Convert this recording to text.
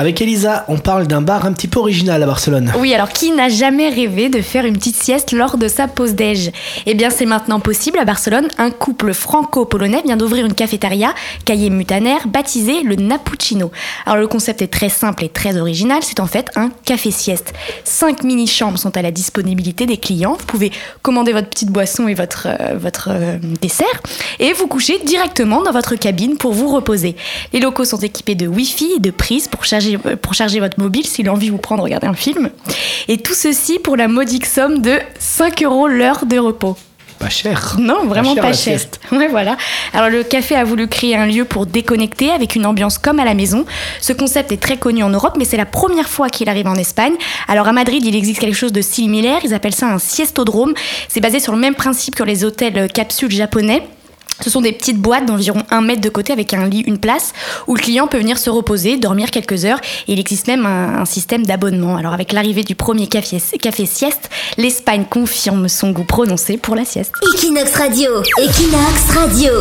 Avec Elisa, on parle d'un bar un petit peu original à Barcelone. Oui, alors qui n'a jamais rêvé de faire une petite sieste lors de sa pause déj? Eh bien, c'est maintenant possible à Barcelone. Un couple franco-polonais vient d'ouvrir une cafétéria, Cahier Mutaner, baptisée le Napuccino. Alors, le concept est très simple et très original. C'est en fait un café-sieste. Cinq mini-chambres sont à la disponibilité des clients. Vous pouvez commander votre petite boisson et votre, euh, votre euh, dessert et vous coucher directement dans votre cabine pour vous reposer. Les locaux sont équipés de Wi-Fi et de prises pour charger, pour charger votre mobile si l'envie vous prend de regarder un film. Et tout ceci pour la modique somme de 5 euros l'heure de repos. Pas cher. Non, vraiment cher, pas, cher. Ouais, voilà. Alors le café a voulu créer un lieu pour déconnecter avec une ambiance comme à la maison. Ce concept est très connu en Europe, mais c'est la première fois qu'il arrive en Espagne. Alors à Madrid, il existe quelque chose de similaire. Ils appellent ça un siestodrome. C'est basé sur le même principe que les hôtels capsules japonais. Ce sont des petites boîtes d'environ un mètre de côté avec un lit, une place, où le client peut venir se reposer, dormir quelques heures. Et il existe même un, système d'abonnement. Alors avec l'arrivée du premier café, café sieste, l'Espagne confirme son goût prononcé pour la sieste. Equinox Radio, Equinox Radio.